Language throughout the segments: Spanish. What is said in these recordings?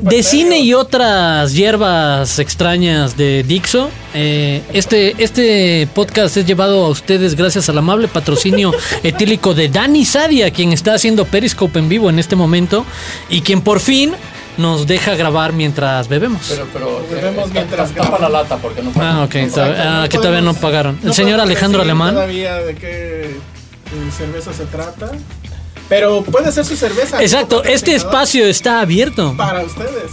de cine y otras hierbas extrañas de Dixo. Eh, este, este podcast es llevado a ustedes gracias al amable patrocinio etílico de Dani Sadia, quien está haciendo Periscope en vivo en este momento y quien por fin nos deja grabar mientras bebemos. Pero, pero bebemos mientras tapa la lata porque no Ah, ok, ah, que todavía no pagaron. El señor Alejandro Alemán. Todavía de qué eh, cerveza se trata. Pero puede ser su cerveza. Exacto, este espacio está abierto. Para ustedes.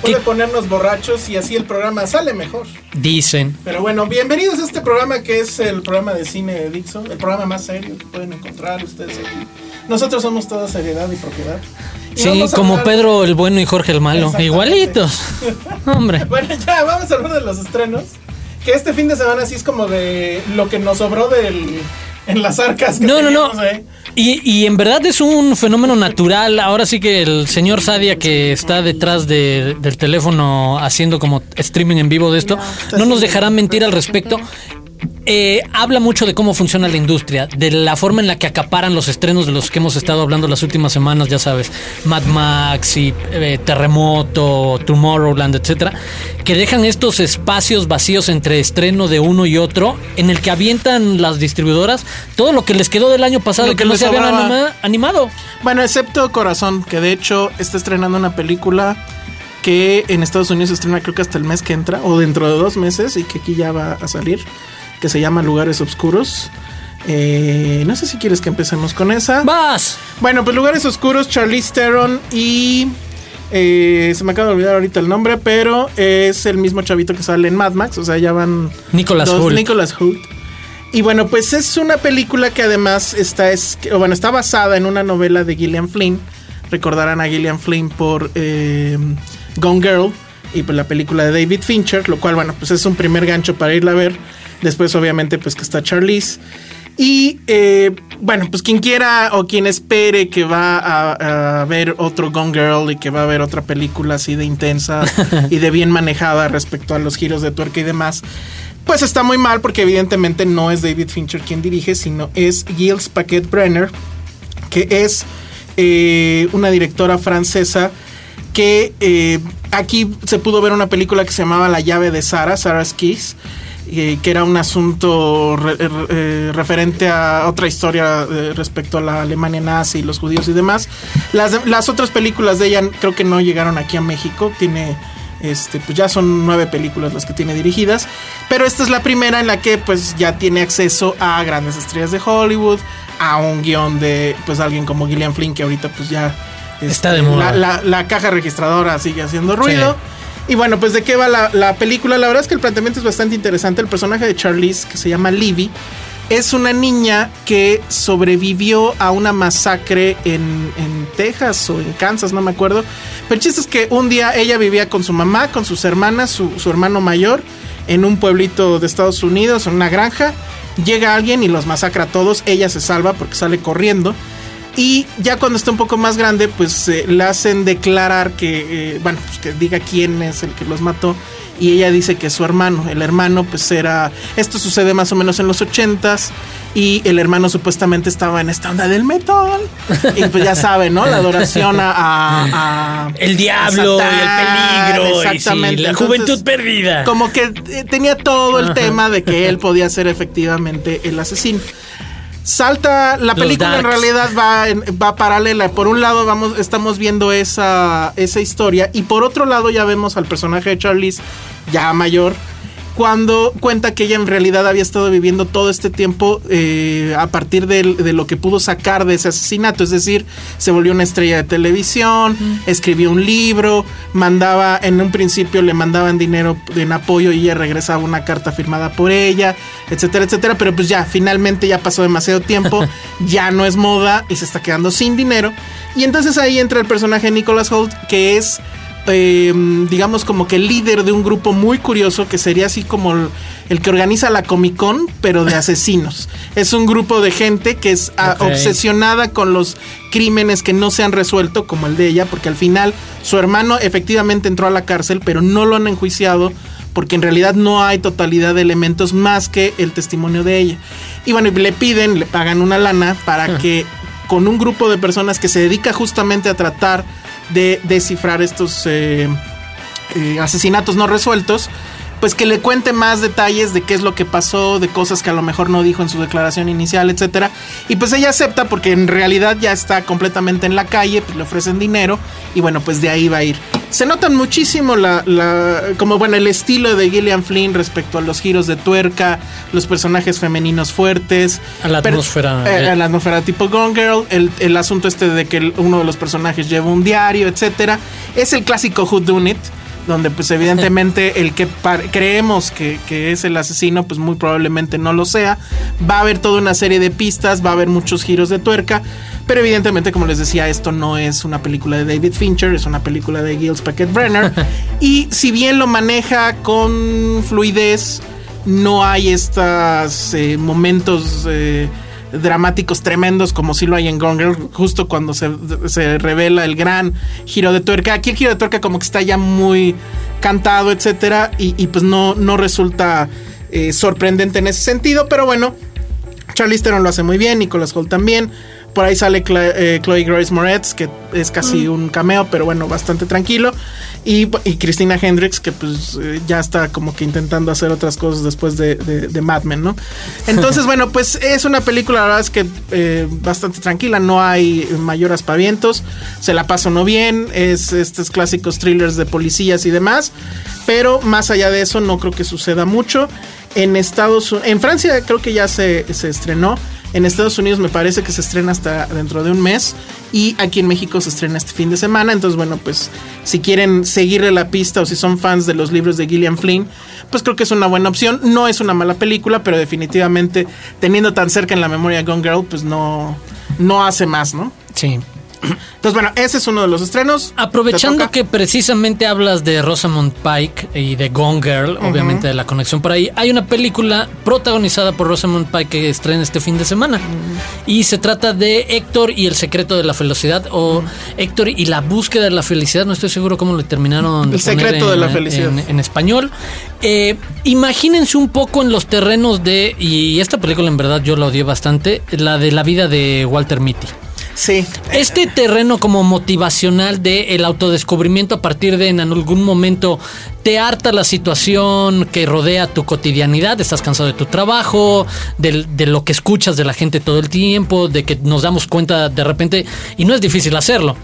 Puede ¿Qué? ponernos borrachos y así el programa sale mejor. Dicen. Pero bueno, bienvenidos a este programa que es el programa de cine de Dixon, el programa más serio que pueden encontrar ustedes aquí. Nosotros somos toda seriedad y propiedad. Y Sí, como hablar- Pedro el bueno y Jorge el malo. Igualitos. Hombre. Bueno, ya, vamos a hablar de los estrenos. Que este fin de semana sí es como de lo que nos sobró del, en las arcas. Que No, no, no. Y, y en verdad es un fenómeno natural. Ahora sí que el señor Sadia que está detrás de- del teléfono haciendo como streaming en vivo de esto, no nos dejará mentir al respecto. Eh, habla mucho de cómo funciona la industria, de la forma en la que acaparan los estrenos de los que hemos estado hablando las últimas semanas, ya sabes, Mad Max y eh, Terremoto, Tomorrowland, etcétera, que dejan estos espacios vacíos entre estreno de uno y otro, en el que avientan las distribuidoras todo lo que les quedó del año pasado y que que no se habían anima- animado. Bueno, excepto Corazón, que de hecho está estrenando una película que en Estados Unidos se estrena creo que hasta el mes que entra, o dentro de dos meses, y que aquí ya va a salir, que se llama Lugares Oscuros. Eh, no sé si quieres que empecemos con esa. ¡Vas! Bueno, pues Lugares Oscuros, Charlize Theron y... eh, se me acaba de olvidar ahorita el nombre, pero es el mismo chavito que sale en Mad Max, o sea, ya van... Nicholas dos- Hoult. Nicholas Hoult. Y bueno, pues es una película que además está, es, bueno, está basada en una novela de Gillian Flynn. Recordarán a Gillian Flynn por eh, Gone Girl y pues la película de David Fincher, lo cual, bueno, pues es un primer gancho para irla a ver. Después, obviamente, pues que está Charlize. Y eh, bueno, pues quien quiera o quien espere que va a, a ver otro Gone Girl y que va a ver otra película así de intensa y de bien manejada respecto a los giros de tuerca y demás, pues está muy mal porque evidentemente no es David Fincher quien dirige, sino es Gilles Paquet Brenner, que es eh, una directora francesa que eh, aquí se pudo ver una película que se llamaba La llave de Sara, Sarah's Keys, eh, que era un asunto re- eh, referente a otra historia eh, respecto a la Alemania nazi y los judíos y demás. Las, las otras películas de ella creo que no llegaron aquí a México, tiene... Este, pues ya son nueve películas las que tiene dirigidas. Pero esta es la primera en la que pues ya tiene acceso a grandes estrellas de Hollywood, a un guion de pues alguien como Gillian Flynn, que ahorita pues ya este, Está de moda. La, la- la caja registradora sigue haciendo ruido. Y bueno, pues de qué va la, la película. La verdad es que el planteamiento es bastante interesante. El personaje de Charlize, que se llama Livy, es una niña que sobrevivió a una masacre en, en Texas o en Kansas, no me acuerdo. Pero el chiste es que un día ella vivía con su mamá, con sus hermanas, su, su hermano mayor, en un pueblito de Estados Unidos, en una granja. Llega alguien y los masacra a todos. Ella se salva porque sale corriendo. Y ya cuando está un poco más grande, pues eh, le hacen declarar que, eh, bueno, pues que diga quién es el que los mató. Y ella dice que es su hermano. El hermano, pues era. Esto sucede más o menos en los ochentas. Y el hermano supuestamente estaba en esta onda del metal. Y pues ya saben, ¿no? La adoración a. a- a- El diablo a y el peligro. y sí, Exactamente. la Entonces, juventud perdida. Como que eh, tenía todo el tema de que él podía ser efectivamente el asesino. Salta, la Los película en realidad va, en- va paralela. Por un lado vamos, estamos viendo esa, esa historia y por otro lado ya vemos al personaje de Charlize ya mayor cuando cuenta que ella en realidad había estado viviendo todo este tiempo eh, a partir de, lo que pudo sacar de ese asesinato. Es decir, se volvió una estrella de televisión, escribió un libro, mandaba, en un principio le mandaban dinero en apoyo y ella regresaba una carta firmada por ella, etcétera, etcétera. Pero pues ya, finalmente ya pasó demasiado tiempo, ya no es moda y se está quedando sin dinero. Y entonces ahí entra el personaje de Nicholas Holt, que es eh, digamos como que el líder de un grupo muy curioso que sería así como el, el que organiza la Comic Con, pero de asesinos. es un grupo de gente que es ah, obsesionada con los crímenes que no se han resuelto, como el de ella, porque al final su hermano efectivamente entró a la cárcel, pero no lo han enjuiciado porque en realidad no hay totalidad de elementos más que el testimonio de ella. Y bueno, y le piden, le pagan una lana para que con un grupo de personas que se dedica justamente a tratar de descifrar estos eh, eh, asesinatos no resueltos, pues que le cuente más detalles de qué es lo que pasó, de cosas que a lo mejor no dijo en su declaración inicial, etcétera. Y pues ella acepta porque en realidad ya está completamente en la calle, pues le ofrecen dinero y bueno, pues de ahí va a ir. Se notan muchísimo la, la- como bueno, el estilo de Gillian Flynn respecto a los giros de tuerca, los personajes femeninos fuertes, A la eh, a la atmósfera tipo Gone Girl, el, el asunto este de que uno de los personajes lleva un diario, etcétera. Es el clásico Who Done It, donde pues evidentemente el que creemos que, que es el asesino, pues muy probablemente no lo sea. Va a haber toda una serie de pistas, va a haber muchos giros de tuerca. Pero evidentemente, como les decía, esto no es una película de David Fincher, es una película de Gilles Paquet Brenner. y si bien lo maneja con fluidez, no hay estos momentos eh, dramáticos tremendos como si lo hay en Gone Girl, justo cuando se, se revela el gran giro de tuerca. Aquí el giro de tuerca como que está ya muy cantado, etcétera, y, pues no, no resulta eh, sorprendente en ese sentido, pero bueno, Charlize Theron lo hace muy bien, Nicholas Holt también. Por ahí sale eh, Chloe Grace Moretz, que es casi un cameo, pero bueno, bastante tranquilo. Y, y Christina Hendricks, que pues eh, ya está como que intentando hacer otras cosas después de, de- de Mad Men, ¿no? Entonces, bueno, pues es una película, la verdad es que eh, bastante tranquila, no hay mayor aspavientos, se la pasa uno bien, es estos clásicos thrillers de policías y demás, pero más allá de eso no creo que suceda mucho. En Estados Unidos, en Francia creo que ya se, se estrenó. En Estados Unidos me parece que se estrena hasta dentro de un mes. Y aquí en México se estrena este fin de semana. Entonces, bueno, pues si quieren seguirle la pista o si son fans de los libros de Gillian Flynn, pues creo que es una buena opción. No es una mala película, pero definitivamente teniendo tan cerca en la memoria Gone Girl, pues no, no hace más, ¿no? Sí. Entonces, bueno, ese es uno de los estrenos. Aprovechando que precisamente hablas de Rosamund Pike y de Gone Girl, obviamente de la conexión por ahí, hay una película protagonizada por Rosamund Pike que estrena este fin de semana. Y se trata de Héctor y el secreto de la felicidad o Héctor y la búsqueda de la felicidad, no estoy seguro cómo le terminaron El secreto de la felicidad. En, en español. Eh, imagínense un poco en los terrenos de, y esta película en verdad yo la odié bastante, la de la vida de Walter Mitty. Sí. Este terreno como motivacional de el autodescubrimiento a partir de en algún momento te harta la situación que rodea tu cotidianidad, estás cansado de tu trabajo, del- de, lo que escuchas de la gente todo el tiempo, de que nos damos cuenta de repente, y no es difícil hacerlo,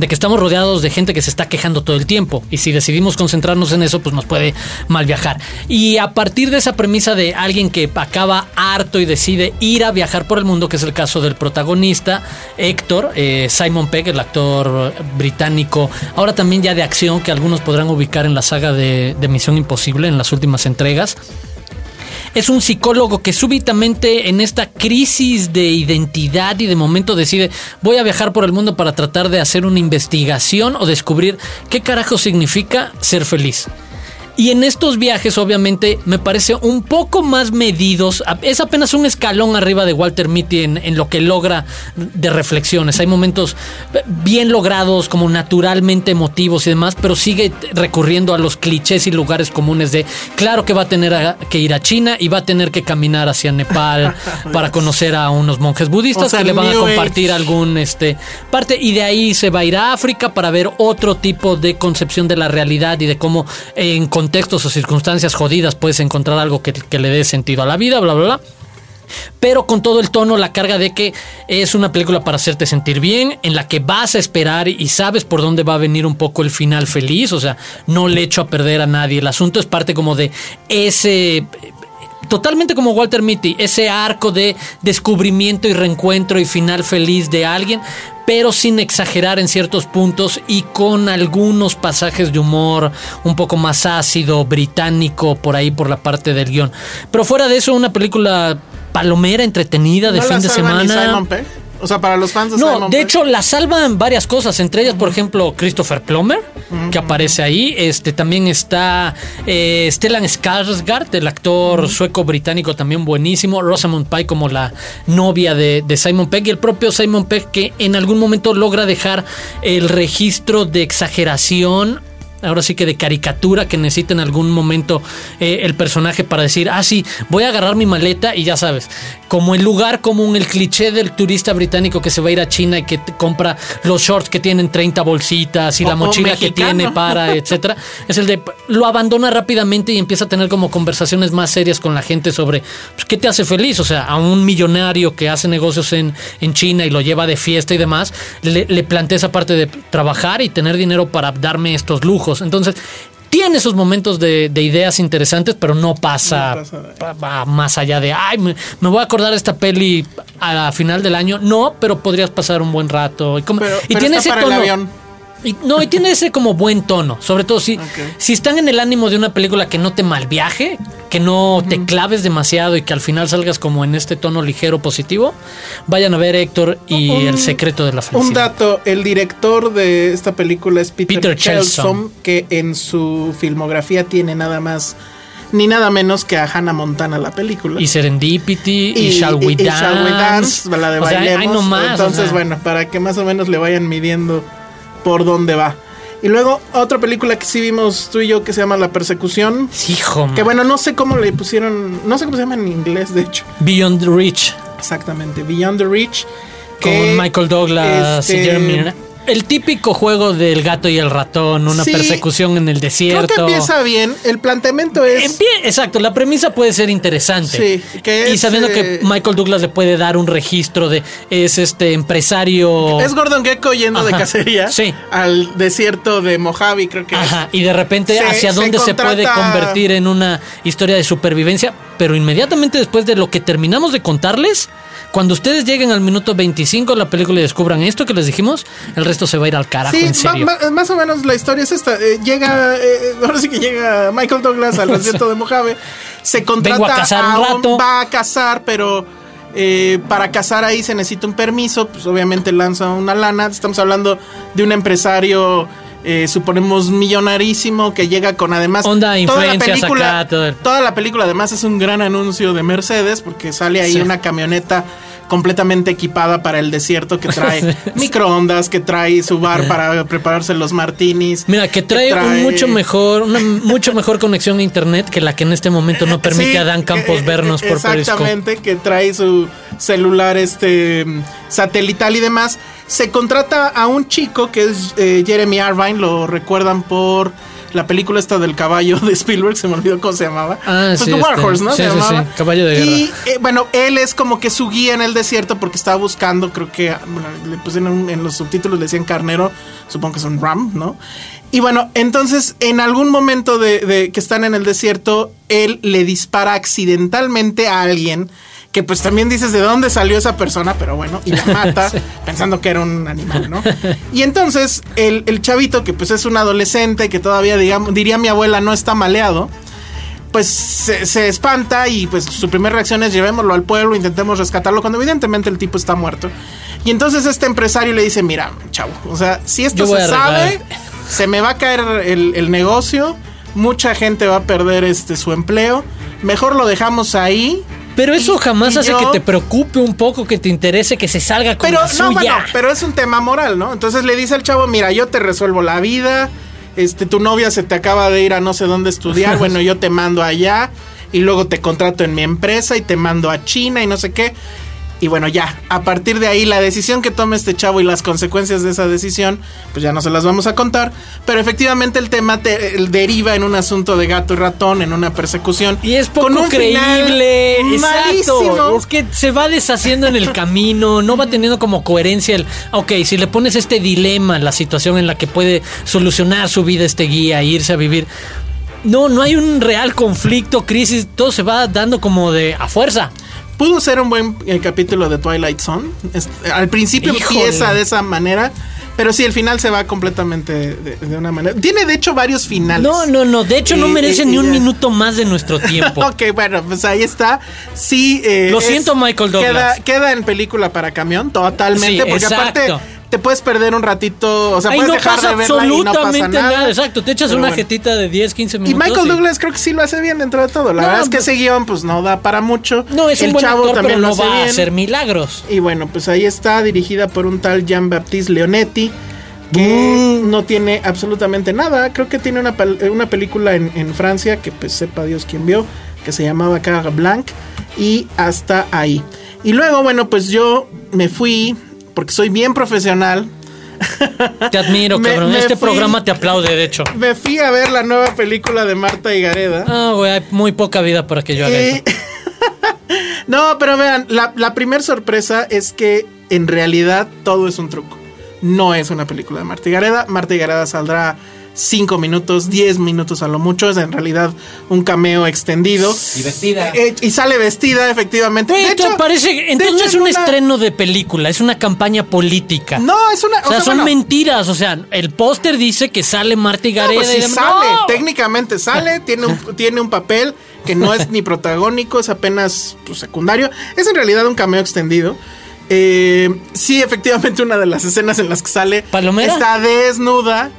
de que estamos rodeados de gente que se está quejando todo el tiempo. Y si decidimos concentrarnos en eso pues nos puede mal viajar. Y a partir de esa premisa de alguien que acaba harto y decide ir a viajar por el mundo que es el caso del protagonista Héctor eh, Simon Pegg el actor británico ahora también ya de acción que algunos podrán ubicar en la saga de, de Misión Imposible en las últimas entregas es un psicólogo que súbitamente en esta crisis de identidad y de momento decide voy a viajar por el mundo para tratar de hacer una investigación o descubrir qué carajo significa ser feliz. Y en estos viajes, obviamente, me parece un poco más medidos. Es apenas un escalón arriba de Walter Mitty en, en lo que logra de reflexiones. Hay momentos bien logrados, como naturalmente emotivos y demás, pero sigue recurriendo a los clichés y lugares comunes de, claro que va a tener que ir a China y va a tener que caminar hacia Nepal para conocer a unos monjes budistas que le van a compartir algún este parte y de ahí se va a ir a África para ver otro tipo de concepción de la realidad y de cómo en contextos o circunstancias jodidas puedes encontrar algo que, que le dé sentido a la vida, bla, bla, bla pero con todo el tono, la carga de que es una película para hacerte sentir bien, en la que vas a esperar y sabes por dónde va a venir un poco el final feliz, o sea, no le echo a perder a nadie. El asunto es parte como de ese totalmente como Walter Mitty, ese arco de descubrimiento y reencuentro y final feliz de alguien, pero sin exagerar en ciertos puntos y con algunos pasajes de humor un poco más ácido, británico, por ahí por la parte del guion. Pero fuera de eso, una película palomera, entretenida, de fin de semana. O sea, para los fans de No, de hecho la salvan varias cosas, entre ellas, por ejemplo, Christopher Plummer, que aparece ahí. Este también está eh, Stellan Skarsgård, el actor sueco-británico también buenísimo. Rosamund Pike como la novia de, de, Simon Pegg y el propio Simon Pegg que en algún momento logra dejar el registro de exageración ahora sí que de caricatura que necesita en algún momento eh, el personaje para decir, ah, sí, voy a agarrar mi maleta y ya sabes, como el lugar común, el cliché del turista británico que se va a ir a China y que compra los shorts que tienen 30 bolsitas y la mochila que tiene para, etcétera, es el de lo abandona rápidamente y empieza a tener como conversaciones más serias con la gente sobre pues, qué te hace feliz, o sea, a un millonario que hace negocios en, en China y lo lleva de fiesta y demás, le, le plantea esa parte de trabajar y tener dinero para darme estos lujos entonces, tiene esos momentos de, ideas interesantes, pero no pasa, más allá de, ay, me, voy a acordar de esta peli a final del año. No, pero podrías pasar un buen rato. Y, como, y tiene ese tono. Y, no, y tiene ese como buen tono. Sobre todo si, si están en el ánimo de una película que no te malviaje, que no te claves demasiado y que al final salgas como en este tono ligero positivo, vayan a ver Héctor y El secreto de la felicidad. Un dato, el director de esta película es Peter, Peter que en su filmografía tiene nada más ni nada menos que a Hannah Montana la película. Y Serendipity y, Shall We Dance. la de Entonces, bueno, para que más o menos le vayan midiendo por dónde va. Y luego otra película que sí vimos tú y yo que se llama La Persecución. Hijo. Que bueno, no sé cómo le pusieron, no sé cómo se llama en inglés, de hecho. Beyond the Reach. Exactamente, Beyond the Reach. Con Michael Douglas y este, Jeremy el típico juego del gato y el ratón, una persecución en el desierto. Creo que empieza bien. El planteamiento es. exacto, la premisa puede ser interesante. Sí, y sabiendo que eh, Michael Douglas le puede dar un registro de. Es este empresario. Es Gordon Gecko yendo de cacería al desierto de Mojave, creo que. Ajá, y de repente, ¿hacia dónde se puede convertir en una historia de supervivencia? Pero inmediatamente después de lo que terminamos de contarles cuando ustedes lleguen al minuto 25 de la película y descubran esto que les dijimos, el resto se va a ir al carajo, en serio. más o menos la historia es esta. Eh, llega, eh, ahora sí que llega Michael Douglas al desierto de Mojave, se contrata a cazar un rato. va a cazar, pero eh, para cazar ahí se necesita un permiso, pues obviamente lanza una lana. Estamos hablando de un empresario eh, suponemos millonarísimo que llega con además Onda, toda la película toda la película además es un gran anuncio de Mercedes porque sale ahí una camioneta completamente equipada para el desierto que trae microondas, que trae su bar para prepararse los martinis. Mira, que trae, Un mucho mejor, una mucho mejor conexión a internet que la que en este momento no permite a Dan Campos vernos por Exactamente, que trae su celular este satelital y demás se contrata a un chico que es eh, Jeremy Irvine, lo recuerdan por la película esta del caballo de Spielberg, se me olvidó cómo se llamaba. Ah, pues sí, este, ¿no? se llamaba. caballo de guerra. Y eh, bueno, él es como que su guía en el desierto porque estaba buscando, creo que, bueno, le pusieron en los subtítulos le decían carnero, supongo que es un ram, ¿no? Y bueno, entonces en algún momento de que están en el desierto, él le dispara accidentalmente a alguien que pues también dices de dónde salió esa persona, pero bueno, y la mata pensando que era un animal, ¿no? Y entonces el, chavito, que pues es un adolescente, que todavía, digamos, diría mi abuela, no está maleado, pues se, espanta y pues su primera reacción es llevémoslo al pueblo, intentemos rescatarlo, cuando evidentemente el tipo está muerto. Y entonces este empresario le dice, mira, chavo, o sea, si esto se sabe, se me va a caer el, el negocio mucha gente va a perder este su empleo, mejor lo dejamos ahí. Pero eso Y- jamás y hace yo- que te preocupe un poco, que te interese, que se salga con Pero la no, suya. bueno, pero es un tema moral, ¿no? Entonces le dice al chavo, mira, yo te resuelvo la vida, este, tu novia se te acaba de ir a no sé dónde estudiar, bueno, yo te mando allá y luego te contrato en mi empresa y te mando a China y no sé qué. Y bueno, ya, a partir de ahí la decisión que tome este chavo y las consecuencias de esa decisión, pues ya no se las vamos a contar, pero efectivamente el tema te- el deriva en un asunto de gato y ratón, en una persecución. Y es poco con un creíble. malísimo. Exacto. Es que se va deshaciendo en el camino, no va teniendo como coherencia el. Ok, si le pones este dilema, la situación en la que puede solucionar su vida este guía, irse a vivir. No, no hay un real conflicto, crisis, todo se va dando como de a fuerza. Pudo ser un buen eh, capítulo de Twilight Zone. Al principio Híjole. empieza de esa manera, pero sí, el final se va completamente de, de una manera. Tiene de hecho varios finales. No, no, no. De hecho, no merece ni un minuto más de nuestro tiempo. Ok, bueno, pues ahí está. Sí. eh, Lo siento, Michael Douglas. Queda, queda en película para camión, totalmente. Sí, porque aparte. Te puedes perder un ratito. O sea, Ahí puedes no dejar pasa de verla y no pasa absolutamente nada. nada. Exacto, te echas Pero una bueno. jetita de 10, 15 Y minutos. Michael y- Douglas creo que sí lo hace bien dentro de todo. La No, verdad es que pues- ese guion pues no da para mucho. No, es un El buen chavo actor, también pero lo no va a bien. hacer milagros. Y bueno, pues ahí está, dirigida por un tal Jean-Baptiste Leonetti, que Mm. no tiene absolutamente nada. Creo que tiene una, una película en, en Francia que pues sepa Dios quién vio, que se llamaba Cara Blanc, y hasta ahí. Y luego, bueno, pues yo me fui, porque soy bien profesional, Te admiro, Me- cabrón. me este fui- programa te aplaude, de hecho. me fui a ver la nueva película de Marta Higareda. Ah, güey, hay muy poca vida para que yo haga Y- eso. no, pero vean, la, la primera sorpresa es que en realidad todo es un truco. No es una película de Marta Higareda. Marta Higareda saldrá 5 minutos, 10 minutos a lo mucho. Es en realidad un cameo extendido. Y vestida. Eh, y sale vestida, efectivamente. De hecho, parece. de Entonces no hecho, es un una- estreno de película, es una campaña política. No, es una. O sea, son bueno, mentiras. O sea, el póster dice que sale Marta no, Gareda. pues sí y demás. sale, ¡No! técnicamente sale, tiene un, tiene un papel que no es ni protagónico, es apenas pues, secundario. Es en realidad un cameo extendido. Eh, sí, efectivamente, una de las escenas en las que sale ¿Palomera? está desnuda,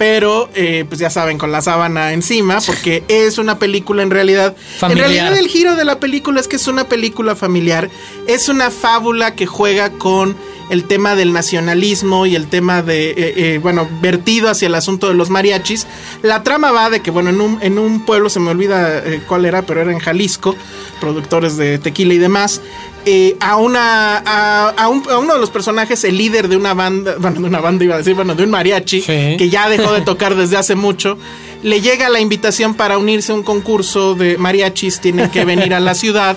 pero eh, pues ya saben, con la sábana encima, porque es una película en realidad. Familiar. En realidad, el giro de la película es que es una película familiar, es una fábula que juega con el tema del nacionalismo y el tema de, eh, eh, bueno, vertido hacia el asunto de los mariachis. La trama va de que, bueno, en un, en un pueblo, se me olvida eh, cuál era, pero era en Jalisco, productores de tequila y demás. Eh, a una a, a un- a uno de los personajes, el líder de una banda, bueno, de una banda iba a decir, bueno, de un mariachi, Sí. que ya dejó de tocar desde hace mucho, le llega la invitación para unirse a un concurso de mariachis, tienen que venir a la ciudad.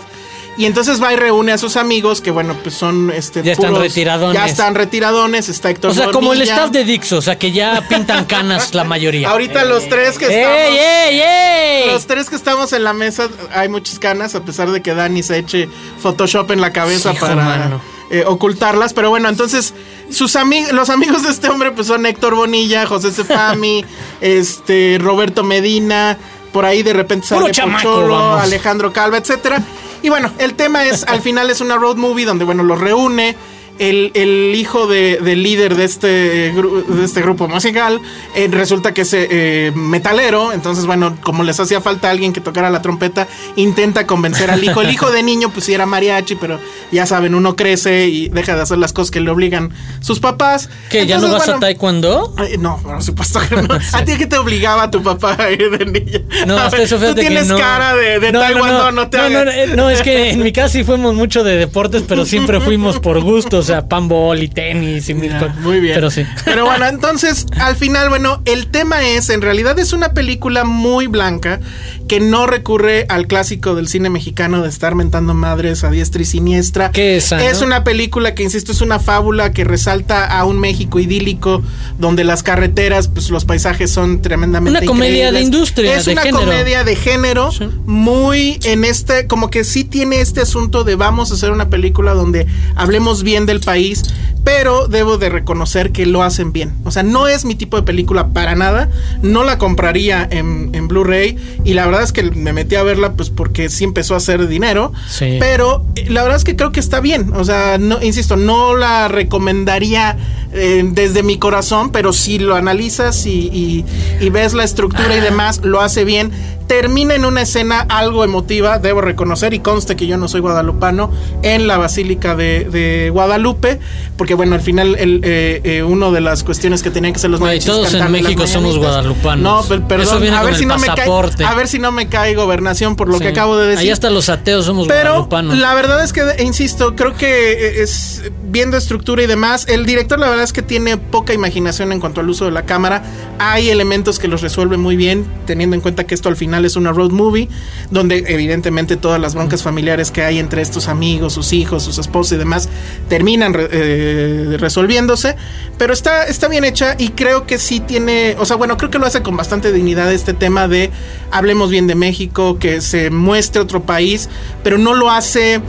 Y entonces va y reúne a sus amigos, que bueno, pues son este Ya están retiradones. Ya están retiradones, está Héctor O sea, como el staff de Dixo, o sea, que ya pintan canas la mayoría. Ahorita los tres que ¡Ey, estamos. ey! Los tres que estamos en la mesa hay muchas canas, a pesar de que Dani se eche Photoshop en la cabeza Hijo, para mano. eh, ocultarlas. Pero bueno, entonces sus amigos, los amigos de este hombre, pues son Héctor Bonilla, José Cefami, este Roberto Medina, por ahí de repente sale Pocholo. Alejandro Calva, etcétera. Y bueno, el tema es, al final es una road movie donde, bueno, los reúne. El, el hijo de- del líder de este, de este grupo musical eh, resulta que es eh, metalero. Entonces, bueno, como les hacía falta alguien que tocara la trompeta, intenta convencer al hijo. El hijo de niño, pues sí era mariachi, pero ya saben, uno crece y deja de hacer las cosas que le obligan sus papás. ¿Que ya no vas a taekwondo? No, por supuesto que no. ¿A ti que te obligaba tu papá a ir de niña? No, A ver, eso Tú que tienes no. cara de, de taekwondo, no, te no, no, hagas. no, es que en mi casa sí fuimos mucho de deportes, pero siempre fuimos por gusto, o sea, panball y tenis y mil cosas. Muy bien. Pero sí. Pero bueno, entonces, al final, bueno, el tema es, en realidad es una película muy blanca que no recurre al clásico del cine mexicano de estar mentando madres a diestra y siniestra. ¿Qué es Es no? una película que, insisto, es una fábula que resalta a un México idílico donde las carreteras, pues los paisajes son tremendamente Una comedia de industria, Es de una género. comedia de género Sí. muy en este, como que sí tiene este asunto de vamos a hacer una película donde hablemos bien del país, pero debo de reconocer que lo hacen bien. O sea, no es mi tipo de película para nada, no la compraría en, en Blu-ray y la verdad es que me metí a verla pues porque sí empezó a hacer dinero, Sí. pero eh, la verdad es que creo que está bien, o sea, no, insisto, no la recomendaría eh, desde mi corazón, pero si lo analizas y, y, ves la estructura y demás, lo hace bien. Termina en una escena algo emotiva, debo reconocer, y conste que yo no soy guadalupano, en la Basílica de, Guadalupe, porque bueno, al final el, eh, eh, uno de las cuestiones que tenían que ser los todos en México somos guadalupanos. No, perdón, a ver, si no me cae, a ver si no me cae gobernación por lo que acabo de decir. Ahí hasta los ateos somos pero, La verdad es que, insisto, creo que es viendo estructura y demás, el director la verdad es que tiene poca imaginación en cuanto al uso de la cámara. Hay elementos que los resuelve muy bien, teniendo en cuenta que esto al final es una road movie, donde evidentemente todas las broncas familiares que hay entre estos amigos, sus hijos, sus esposos y demás, terminan eh, resolviéndose. Pero está, está bien hecha y creo que sí tiene, o sea, bueno, creo que lo hace con bastante dignidad este tema de hablemos bien de México, que se muestre otro país, pero no lo hace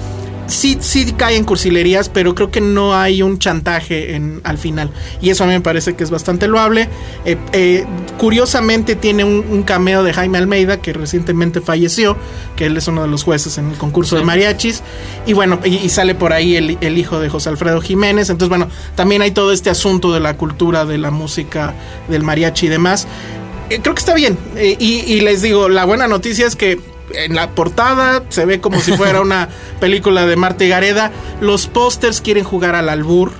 sí, sí cae en cursilerías, pero creo que no hay un chantaje en, al final. Y eso a mí me parece que es bastante loable. Eh, eh, curiosamente tiene un, cameo de Jaime Almeida, que recientemente falleció, que él es uno de los jueces en el concurso de mariachis. Y bueno, y, sale por ahí el, hijo de José Alfredo Jiménez. Entonces, bueno, también hay todo este asunto de la cultura, de la música, del mariachi y demás. Eh, creo que está bien. y les digo, la buena noticia es que en la portada se ve como si fuera una película de Marta y Gareda. Los pósters quieren jugar al albur,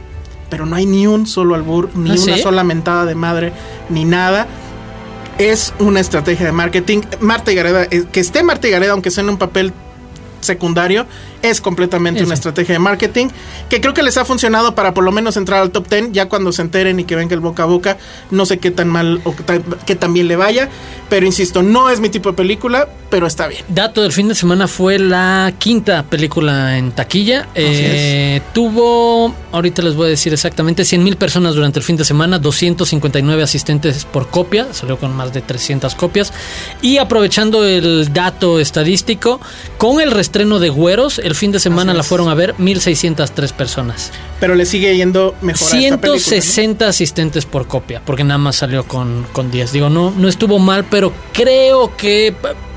pero no hay ni un solo albur, ni ¿Ah, una sola mentada de madre, ni nada. Es una estrategia de marketing. Marta y Gareda, eh, que esté Marta y Gareda, aunque sea en un papel secundario, es completamente una estrategia de marketing que creo que les ha funcionado para por lo menos entrar al top 10. Ya cuando se enteren y que venga el boca a boca, no sé qué tan mal o qué tan, bien le vaya. Pero insisto, no es mi tipo de película, pero está bien. Dato del fin de semana fue la quinta película en taquilla. Eh, tuvo, ahorita les voy a decir exactamente, 100 mil personas durante el fin de semana, 259 asistentes por copia, salió con más de 300 copias. Y aprovechando el dato estadístico, con el restreno de Güeros, el fin de semana la fueron a ver 1.603 personas. Pero le sigue yendo mejor 160 asistentes por copia, porque nada más salió con, con 10. Digo, no, no estuvo mal, pero creo que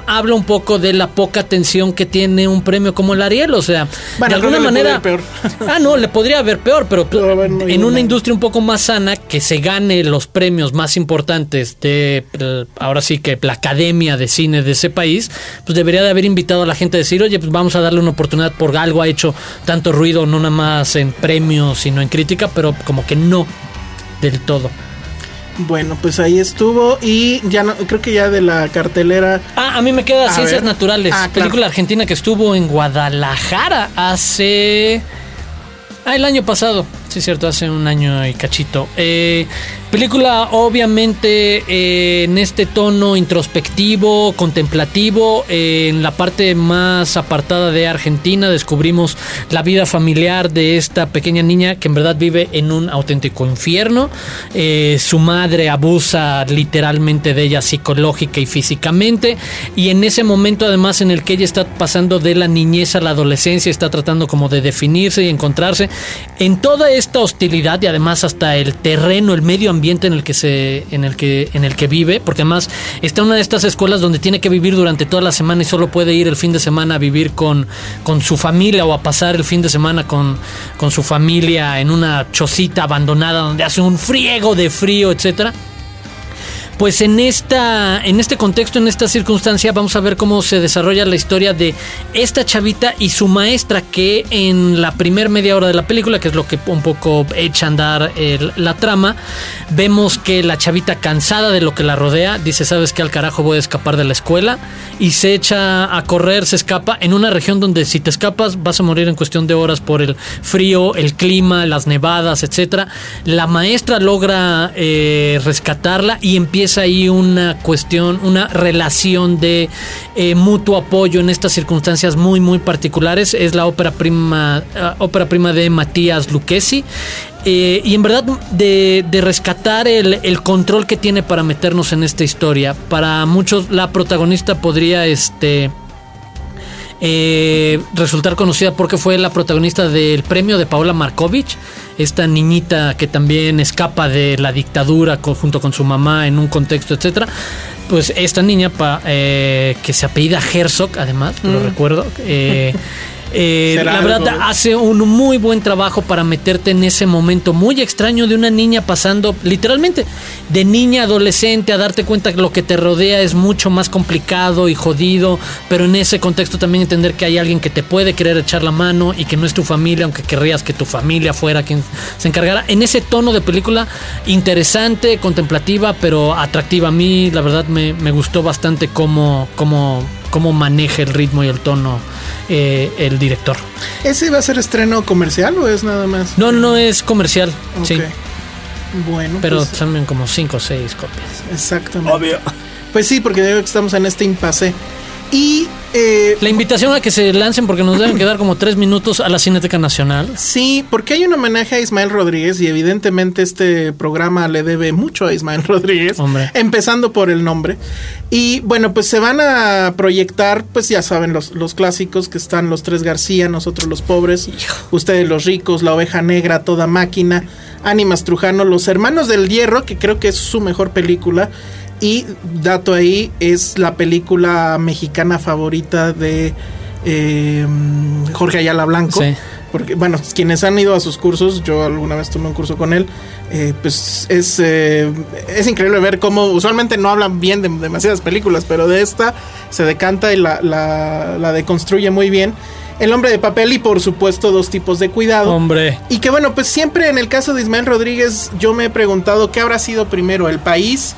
habla un poco de la poca atención que tiene un premio como el Ariel. O sea, de alguna manera. Peor. ah, no, le podría haber peor, pero en una industria un poco más sana, que se gane los premios más importantes de ahora sí que la academia de cine de ese país, pues debería de haber invitado a la gente a decir, oye, pues vamos a darle una oportunidad por algo ha hecho tanto ruido, no nada más en premios, sino en crítica, pero como que no del todo. Bueno, pues ahí estuvo y ya no, creo que ya de la cartelera. Ah, a mí me queda Ciencias Naturales, ah, película argentina que estuvo en Guadalajara hace ah, el año pasado. Sí, cierto, hace un año y cachito. Eh, película obviamente eh, en este tono introspectivo, contemplativo. Eh, en la parte más apartada de Argentina descubrimos la vida familiar de esta pequeña niña que en verdad vive en un auténtico infierno. su madre abusa literalmente de ella psicológica y físicamente. Y en ese momento además en el que ella está pasando de la niñez a la adolescencia, está tratando como de definirse y encontrarse en toda esta hostilidad y además hasta el terreno, el medio ambiente en el que se, en el que, en el que vive, porque además está una de estas escuelas donde tiene que vivir durante toda la semana y solo puede ir el fin de semana a vivir con, con su familia o a pasar el fin de semana con, con su familia en una chocita abandonada donde hace un friego de frío, etcétera pues en esta en este contexto, en esta circunstancia vamos a ver cómo se desarrolla la historia de esta chavita y su maestra que en la primer media hora de la película, que es lo que un poco echa a andar la trama, vemos que la chavita cansada de lo que la rodea dice, "¿Sabes qué al carajo voy a escapar de la escuela?" y se echa a correr, se escapa en una región donde si te escapas vas a morir en cuestión de horas por el frío, el clima, las nevadas, etcétera. La maestra logra eh, rescatarla y empieza es ahí una cuestión, una relación de eh, mutuo apoyo en estas circunstancias muy, muy particulares. Es la ópera prima, eh, ópera prima de Matías Lucchesi. Eh, y en verdad de, rescatar el, el, control que tiene para meternos en esta historia. Para muchos la protagonista podría este, eh, resultar conocida porque fue la protagonista del premio de Paola Markovich, esta niñita que también escapa de la dictadura junto con su mamá en un contexto, etcétera. Pues esta niña pa, eh, que se apellida Herzog, además, lo mm. recuerdo. Eh, Eh, la verdad hace un muy buen trabajo para meterte en ese momento muy extraño de una niña pasando literalmente de niña adolescente a darte cuenta que lo que te rodea es mucho más complicado y jodido, pero en ese contexto también entender que hay alguien que te puede querer echar la mano y que no es tu familia, aunque querrías que tu familia fuera quien se encargara. En ese tono de película interesante, contemplativa, pero atractiva. A mí la verdad me, me gustó bastante cómo, cómo, cómo maneja el ritmo y el tono eh, el director. ¿Ese va a ser estreno comercial o es nada más? No, no es comercial, sí, Ok. Bueno, pero pues, también como 5 o 6 copias. exactamente. Obvio. Pues sí, porque estamos en este impasse. Y eh, La invitación a que se lancen porque nos deben quedar como 3 minutos a la Cineteca Nacional. sí, porque hay un homenaje a Ismael Rodríguez y evidentemente este programa le debe mucho a Ismael Rodríguez, Hombre. empezando por el nombre. Y bueno, pues se van a proyectar, pues ya saben, los, los clásicos que están los tres García, nosotros los pobres, ustedes los ricos, la oveja negra, toda máquina, Ánimas Trujano, los hermanos del hierro, que creo que es su mejor película. Y dato ahí, es la película mexicana favorita de eh, Jorge Ayala Blanco. Sí. Porque, bueno, quienes han ido a sus cursos, yo alguna vez tomé un curso con él, eh, pues es, eh, es increíble ver cómo usualmente no hablan bien de demasiadas películas, pero de esta se decanta y la, la, la deconstruye muy bien. El hombre de papel y por supuesto dos tipos de cuidado. Hombre. Y que bueno, pues siempre en el caso de Ismael Rodríguez yo me he preguntado qué habrá sido primero, el país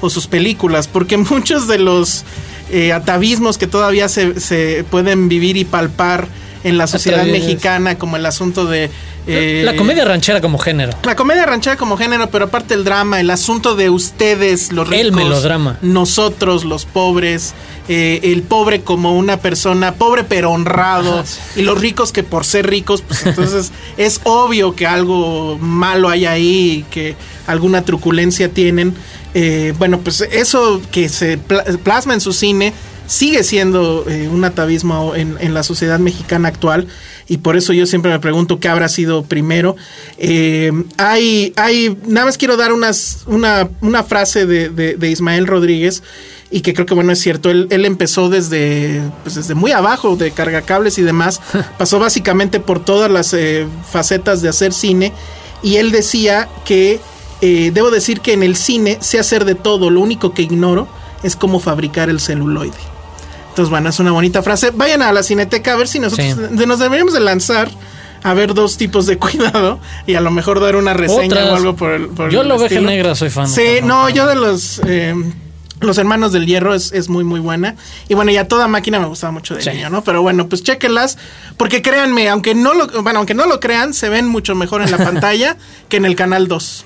o sus películas, porque muchos de los eh, atavismos que todavía se, se pueden vivir y palpar en la sociedad mexicana, como el asunto de... eh, la comedia ranchera como género. la comedia ranchera como género, pero aparte el drama, el asunto de ustedes, los ricos. El melodrama. Nosotros, los pobres. eh, el pobre como una persona, pobre pero honrado. Y los ricos que por ser ricos, pues entonces es obvio que algo malo hay ahí, que alguna truculencia tienen. Eh, bueno, pues eso que se pla- plasma en su cine sigue siendo eh, un atavismo en, en la sociedad mexicana actual y por eso yo siempre me pregunto qué habrá sido primero. Eh, hay, hay, nada más quiero dar unas, una, una frase de, de- de Ismael Rodríguez y que creo que bueno es cierto, él, él empezó desde, pues desde muy abajo de cargacables y demás, pasó básicamente por todas las eh, facetas de hacer cine y él decía que eh, debo decir que en el cine sé hacer de todo, lo único que ignoro es cómo fabricar el celuloide. Entonces, bueno, es una bonita frase. Vayan a la cineteca a ver si nosotros Sí. nos deberíamos de lanzar a ver dos tipos de cuidado y a lo mejor dar una reseña Otras. o algo por el por Yo el oveja estilo. negra soy fan. Sí, no, yo de los eh, los hermanos del hierro es, es muy muy buena y bueno ya toda máquina me gustaba mucho de Sí. niño, ¿no? Pero bueno pues chéquenlas porque créanme aunque no lo bueno aunque no lo crean se ven mucho mejor en la pantalla que en el canal 2.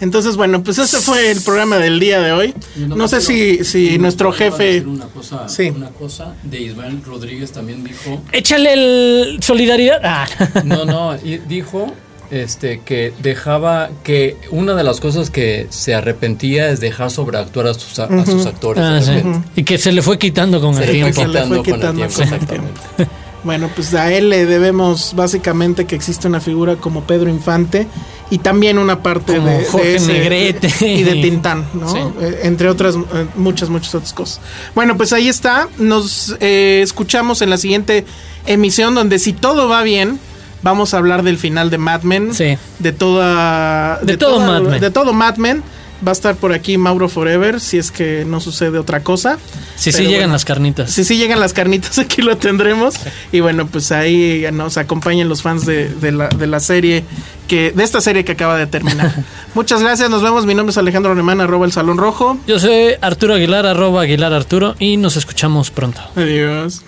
Entonces bueno pues ese fue el programa del día de hoy. No sé si si nuestro jefe Una cosa, Sí. una cosa de Ismael Rodríguez también dijo. Échale el solidaridad. Ah. No, no, dijo este que dejaba que una de las cosas que se arrepentía es dejar sobreactuar a sus, a, a sus actores. Ah, sí. Y que se le fue quitando con Se el tiempo. Se le fue quitando con el tiempo, exactamente. Bueno, pues a él le debemos básicamente que existe una figura como Pedro Infante y también una parte Como de, de Jorge ese- Negrete. y de Tintán, ¿no? Sí. Eh, entre otras eh, muchas muchas otras cosas. Bueno, pues ahí está. Nos eh, escuchamos en la siguiente emisión donde si todo va bien vamos a hablar del final de Mad Men, Sí. de toda De todo toda- Mad Men. de todo Mad Men. Va a estar por aquí Mauro Forever si es que no sucede otra cosa. Sí, sí llegan bueno. las carnitas. Si sí llegan las carnitas, aquí lo tendremos. Y bueno, pues ahí nos acompañan los fans de, de la, de la serie, que de esta serie que acaba de terminar. Muchas gracias, nos vemos. Mi nombre es Alejandro Alemán, arroba el Salón Rojo. Yo soy Arturo Aguilar, arroba Aguilar Arturo, y nos escuchamos pronto. Adiós.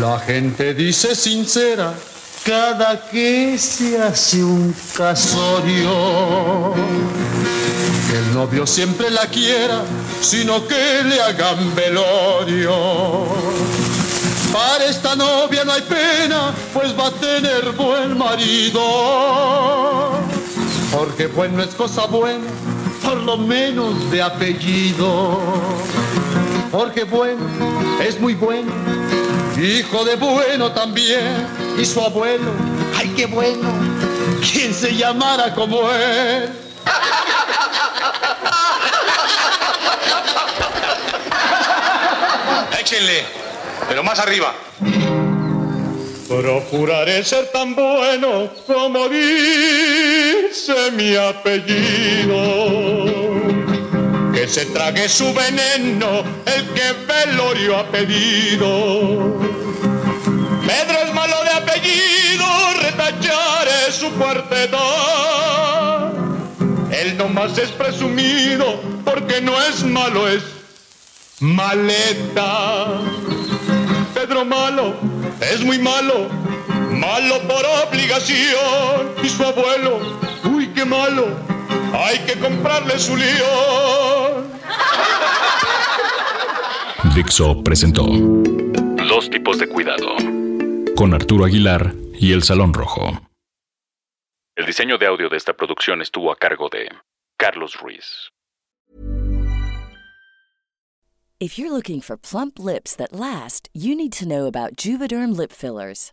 La gente dice sincera cada que se hace un casorio. Que el novio siempre la quiera, sino que le hagan velorio. Para esta novia no hay pena, pues va a tener buen marido. Porque bueno es cosa buena, por lo menos de apellido. Porque bueno es muy bueno, hijo de bueno también, y su abuelo, ay qué bueno, quien se llamara como él. Échenle, pero más arriba. Procuraré ser tan bueno como dice mi apellido. Se trague su veneno el que velorio ha pedido. Pedro es malo de apellido, retacharé su cuarteta. Él nomás es presumido porque no es malo, es maleta. Pedro malo es muy malo, malo por obligación. Y su abuelo, uy, qué malo, hay que comprarle su león. Dixo presentó Dos tipos de cuidado con Arturo Aguilar y El Salón Rojo. El diseño de audio de esta producción estuvo a cargo de Carlos Ruiz. If you're looking for plump lips that last, you need to know about Juvederm lip fillers.